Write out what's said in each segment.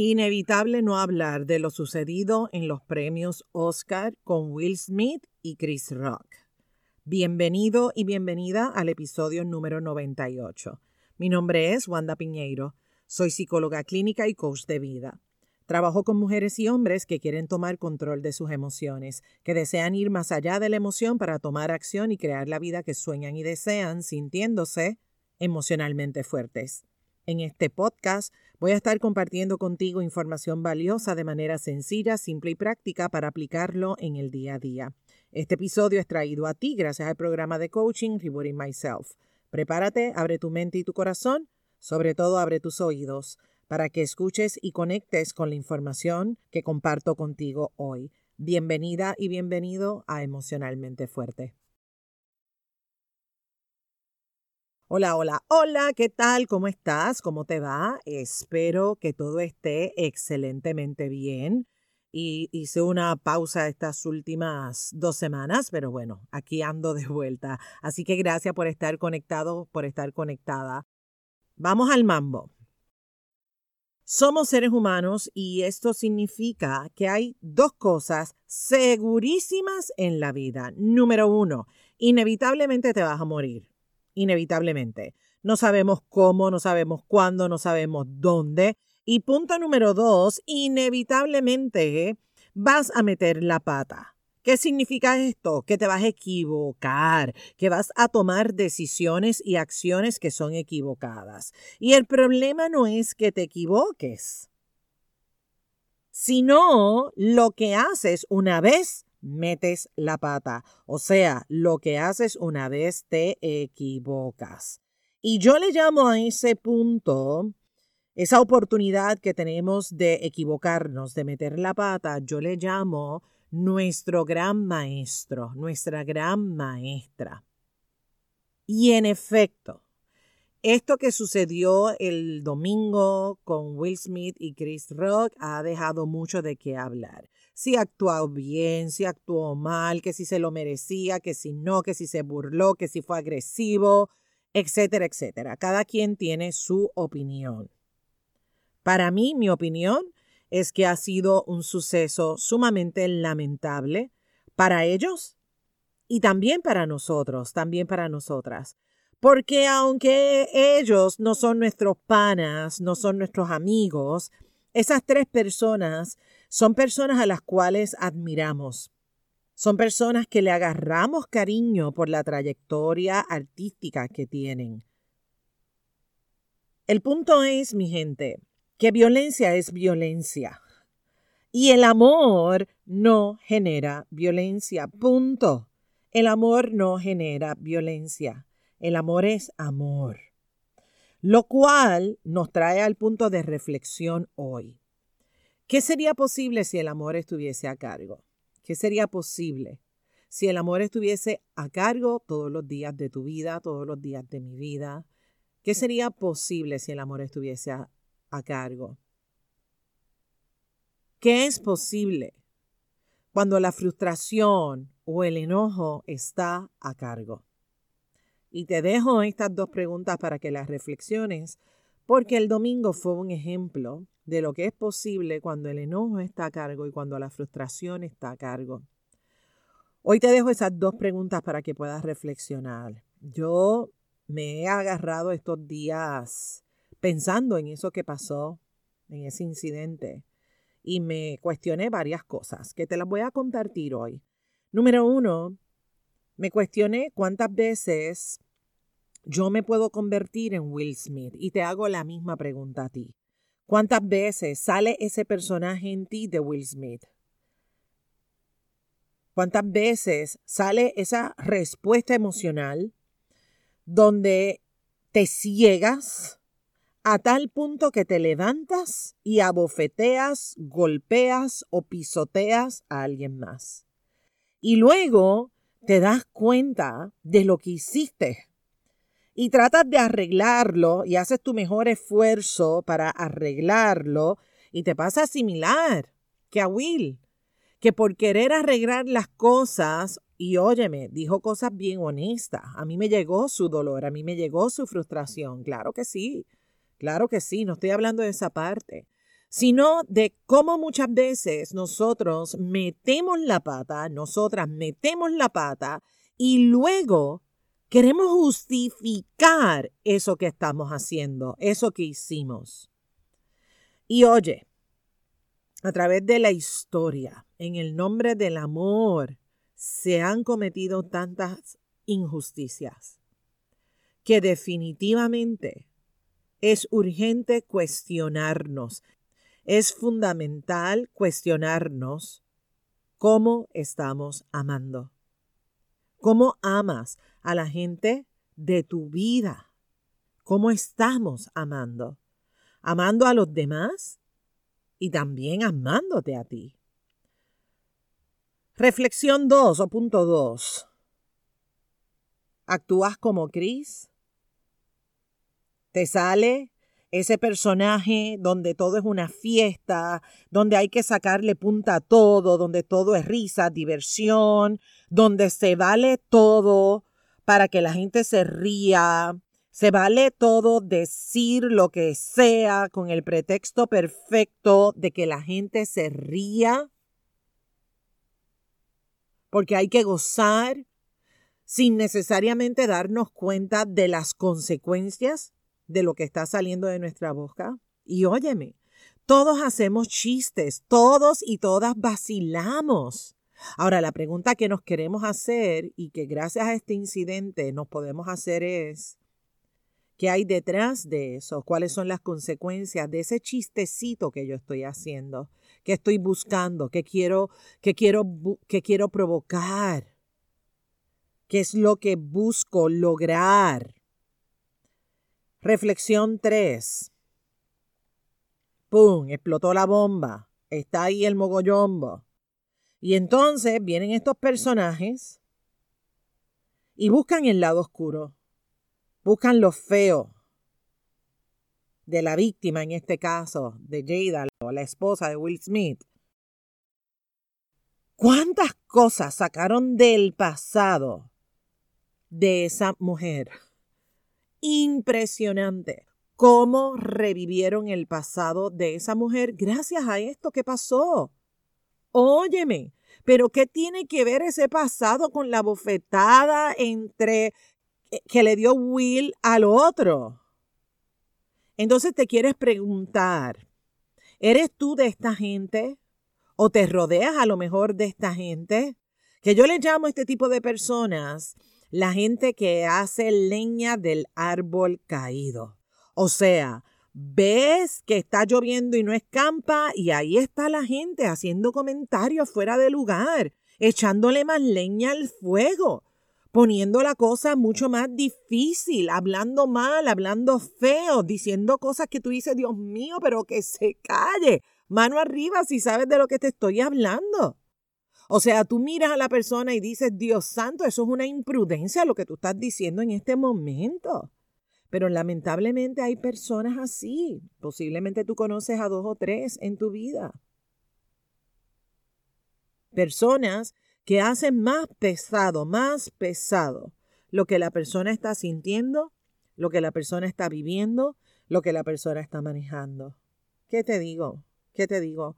Inevitable no hablar de lo sucedido en los premios Oscar con Will Smith y Chris Rock. Bienvenido y bienvenida al episodio número 98. Mi nombre es Wanda Piñeiro. Soy psicóloga clínica y coach de vida. Trabajo con mujeres y hombres que quieren tomar control de sus emociones, que desean ir más allá de la emoción para tomar acción y crear la vida que sueñan y desean, sintiéndose emocionalmente fuertes. En este podcast voy a estar compartiendo contigo información valiosa de manera sencilla, simple y práctica para aplicarlo en el día a día. Este episodio es traído a ti gracias al programa de coaching Rebooting Myself. Prepárate, abre tu mente y tu corazón, sobre todo abre tus oídos, para que escuches y conectes con la información que comparto contigo hoy. Bienvenida y bienvenido a Emocionalmente Fuerte. Hola, hola, hola, ¿qué tal? ¿Cómo estás? ¿Cómo te va? Espero que todo esté excelentemente bien. Y hice una pausa estas últimas dos semanas, pero bueno, aquí ando de vuelta. Así que gracias por estar conectado, por estar conectada. Vamos al mambo. Somos seres humanos y esto significa que hay dos cosas segurísimas en la vida. Número uno, inevitablemente te vas a morir inevitablemente. No sabemos cómo, no sabemos cuándo, no sabemos dónde. Y punto número dos, inevitablemente vas a meter la pata. ¿Qué significa esto? Que te vas a equivocar, que vas a tomar decisiones y acciones que son equivocadas. Y el problema no es que te equivoques, sino lo que haces una vez metes la pata. O sea, lo que haces una vez te equivocas. Y yo le llamo a ese punto, esa oportunidad que tenemos de equivocarnos, de meter la pata, yo le llamo nuestro gran maestro, nuestra gran maestra. Y en efecto, esto que sucedió el domingo con Will Smith y Chris Rock ha dejado mucho de qué hablar si actuó bien, si actuó mal, que si se lo merecía, que si no, que si se burló, que si fue agresivo, etcétera, etcétera. Cada quien tiene su opinión. Para mí, mi opinión es que ha sido un suceso sumamente lamentable para ellos y también para nosotros, también para nosotras. Porque aunque ellos no son nuestros panas, no son nuestros amigos, esas tres personas son personas a las cuales admiramos. Son personas que le agarramos cariño por la trayectoria artística que tienen. El punto es, mi gente, que violencia es violencia. Y el amor no genera violencia. Punto. El amor no genera violencia. El amor es amor. Lo cual nos trae al punto de reflexión hoy. ¿Qué sería posible si el amor estuviese a cargo? ¿Qué sería posible si el amor estuviese a cargo todos los días de tu vida, todos los días de mi vida? ¿Qué sería posible si el amor estuviese a, a cargo? ¿Qué es posible cuando la frustración o el enojo está a cargo? Y te dejo estas dos preguntas para que las reflexiones, porque el domingo fue un ejemplo de lo que es posible cuando el enojo está a cargo y cuando la frustración está a cargo. Hoy te dejo esas dos preguntas para que puedas reflexionar. Yo me he agarrado estos días pensando en eso que pasó, en ese incidente, y me cuestioné varias cosas que te las voy a compartir hoy. Número uno, me cuestioné cuántas veces yo me puedo convertir en Will Smith y te hago la misma pregunta a ti. ¿Cuántas veces sale ese personaje en ti de Will Smith? ¿Cuántas veces sale esa respuesta emocional donde te ciegas a tal punto que te levantas y abofeteas, golpeas o pisoteas a alguien más? Y luego te das cuenta de lo que hiciste y tratas de arreglarlo y haces tu mejor esfuerzo para arreglarlo y te pasa similar que a Will, que por querer arreglar las cosas, y óyeme, dijo cosas bien honestas, a mí me llegó su dolor, a mí me llegó su frustración, claro que sí, claro que sí, no estoy hablando de esa parte, sino de cómo muchas veces nosotros metemos la pata, nosotras metemos la pata y luego queremos justificar eso que estamos haciendo, eso que hicimos. Y oye, a través de la historia, en el nombre del amor, se han cometido tantas injusticias que definitivamente es urgente cuestionarnos. Es fundamental cuestionarnos cómo estamos amando. ¿Cómo amas a la gente de tu vida? ¿Cómo estamos amando? ¿Amando a los demás? Y también amándote a ti. Reflexión 2 o punto 2. ¿Actúas como Cris? ¿Te sale ese personaje donde todo es una fiesta, donde hay que sacarle punta a todo, donde todo es risa, diversión, donde se vale todo para que la gente se ría, se vale todo decir lo que sea con el pretexto perfecto de que la gente se ría, porque hay que gozar sin necesariamente darnos cuenta de las consecuencias de lo que está saliendo de nuestra boca. Y óyeme, todos hacemos chistes, todos y todas vacilamos. Ahora, la pregunta que nos queremos hacer y que gracias a este incidente nos podemos hacer es, ¿qué hay detrás de eso? ¿Cuáles son las consecuencias de ese chistecito que yo estoy haciendo? ¿Qué estoy buscando? ¿Qué quiero, qué quiero, qué quiero provocar? ¿Qué es lo que busco lograr? Reflexión 3. ¡Pum! Explotó la bomba. Está ahí el mogollombo. Y entonces vienen estos personajes y buscan el lado oscuro. Buscan lo feo de la víctima, en este caso, de Jada, la esposa de Will Smith. ¿Cuántas cosas sacaron del pasado de esa mujer? impresionante cómo revivieron el pasado de esa mujer gracias a esto que pasó. Óyeme, pero ¿qué tiene que ver ese pasado con la bofetada entre que le dio Will al otro? Entonces te quieres preguntar, ¿eres tú de esta gente? ¿O te rodeas a lo mejor de esta gente? Que yo le llamo a este tipo de personas la gente que hace leña del árbol caído. O sea, ves que está lloviendo y no escampa y ahí está la gente haciendo comentarios fuera de lugar, echándole más leña al fuego, poniendo la cosa mucho más difícil, hablando mal, hablando feo, diciendo cosas que tú dices, Dios mío, pero que se calle. Mano arriba si sabes de lo que te estoy hablando. O sea, tú miras a la persona y dices, Dios santo, eso es una imprudencia lo que tú estás diciendo en este momento. Pero lamentablemente hay personas así. Posiblemente tú conoces a dos o tres en tu vida. Personas que hacen más pesado, más pesado lo que la persona está sintiendo, lo que la persona está viviendo, lo que la persona está manejando. ¿Qué te digo? ¿Qué te digo?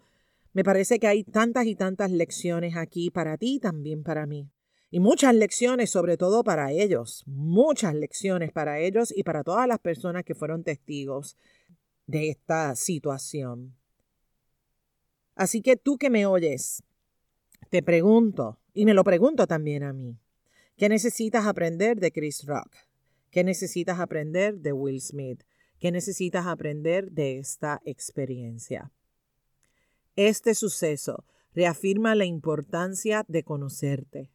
Me parece que hay tantas y tantas lecciones aquí para ti y también para mí. Y muchas lecciones, sobre todo para ellos, muchas lecciones para ellos y para todas las personas que fueron testigos de esta situación. Así que tú que me oyes, te pregunto, y me lo pregunto también a mí, ¿qué necesitas aprender de Chris Rock? ¿Qué necesitas aprender de Will Smith? ¿Qué necesitas aprender de esta experiencia? Este suceso reafirma la importancia de conocerte,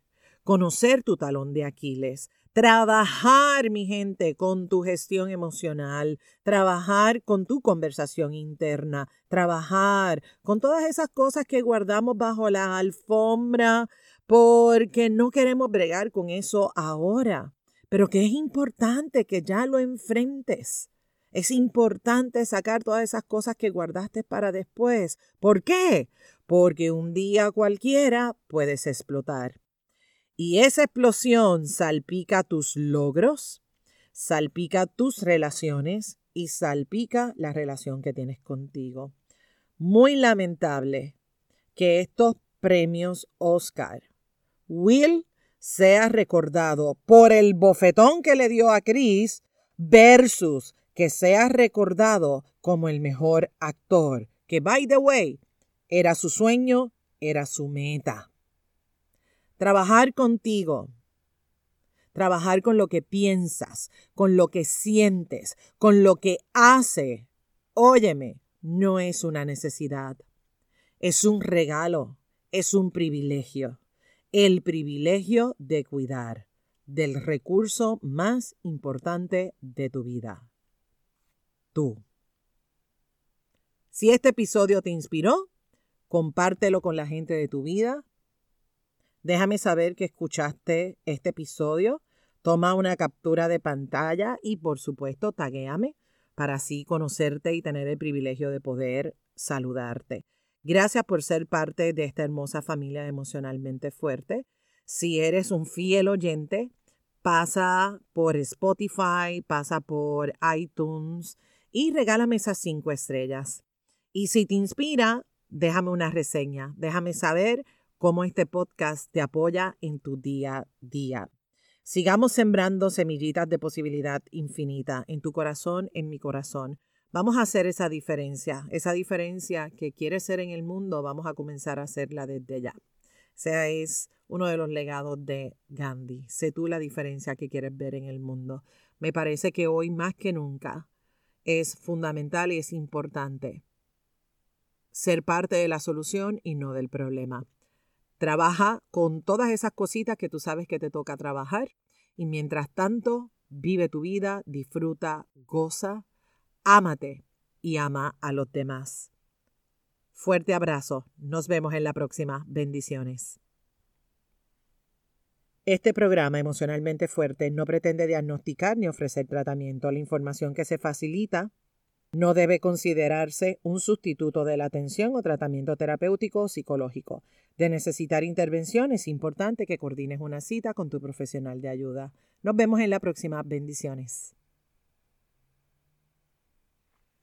conocer tu talón de Aquiles, trabajar, mi gente, con tu gestión emocional, trabajar con tu conversación interna, trabajar con todas esas cosas que guardamos bajo la alfombra porque no queremos bregar con eso ahora, pero que es importante que ya lo enfrentes es importante sacar todas esas cosas que guardaste para después. ¿Por qué? Porque un día cualquiera puedes explotar. Y esa explosión salpica tus logros, salpica tus relaciones y salpica la relación que tienes contigo. muy lamentable que estos premios Oscar, Will sea recordado por el bofetón que le dio a Chris versus que sea recordado como el mejor actor, que by the way, era su sueño, era su meta. Trabajar contigo, trabajar con lo que piensas, con lo que sientes, con lo que hace, óyeme, no es una necesidad, es un regalo, es un privilegio, el privilegio de cuidar del recurso más importante de tu vida, tú. Si este episodio te inspiró, compártelo con la gente de tu vida. Déjame saber que escuchaste este episodio. Toma una captura de pantalla y por supuesto taguéame para así conocerte y tener el privilegio de poder saludarte. Gracias por ser parte de esta hermosa familia emocionalmente fuerte. Si eres un fiel oyente, pasa por Spotify, pasa por iTunes y regálame esas cinco estrellas. Y si te inspira, déjame una reseña, déjame saber cómo este podcast te apoya en tu día a día. Sigamos sembrando semillitas de posibilidad infinita en tu corazón, en mi corazón. Vamos a hacer esa diferencia, esa diferencia que quieres ser en el mundo, vamos a comenzar a hacerla desde ya. Sea es uno de los legados de Gandhi. Sé tú la diferencia que quieres ver en el mundo. Me parece que hoy más que nunca es fundamental y es importante ser parte de la solución y no del problema. Trabaja con todas esas cositas que tú sabes que te toca trabajar y mientras tanto vive tu vida, disfruta, goza, ámate y ama a los demás. Fuerte abrazo. Nos vemos en la próxima. Bendiciones. Este programa emocionalmente fuerte no pretende diagnosticar ni ofrecer tratamiento. La información que se facilita no debe considerarse un sustituto de la atención o tratamiento terapéutico o psicológico. De necesitar intervención es importante que coordines una cita con tu profesional de ayuda. Nos vemos en la próxima. Bendiciones.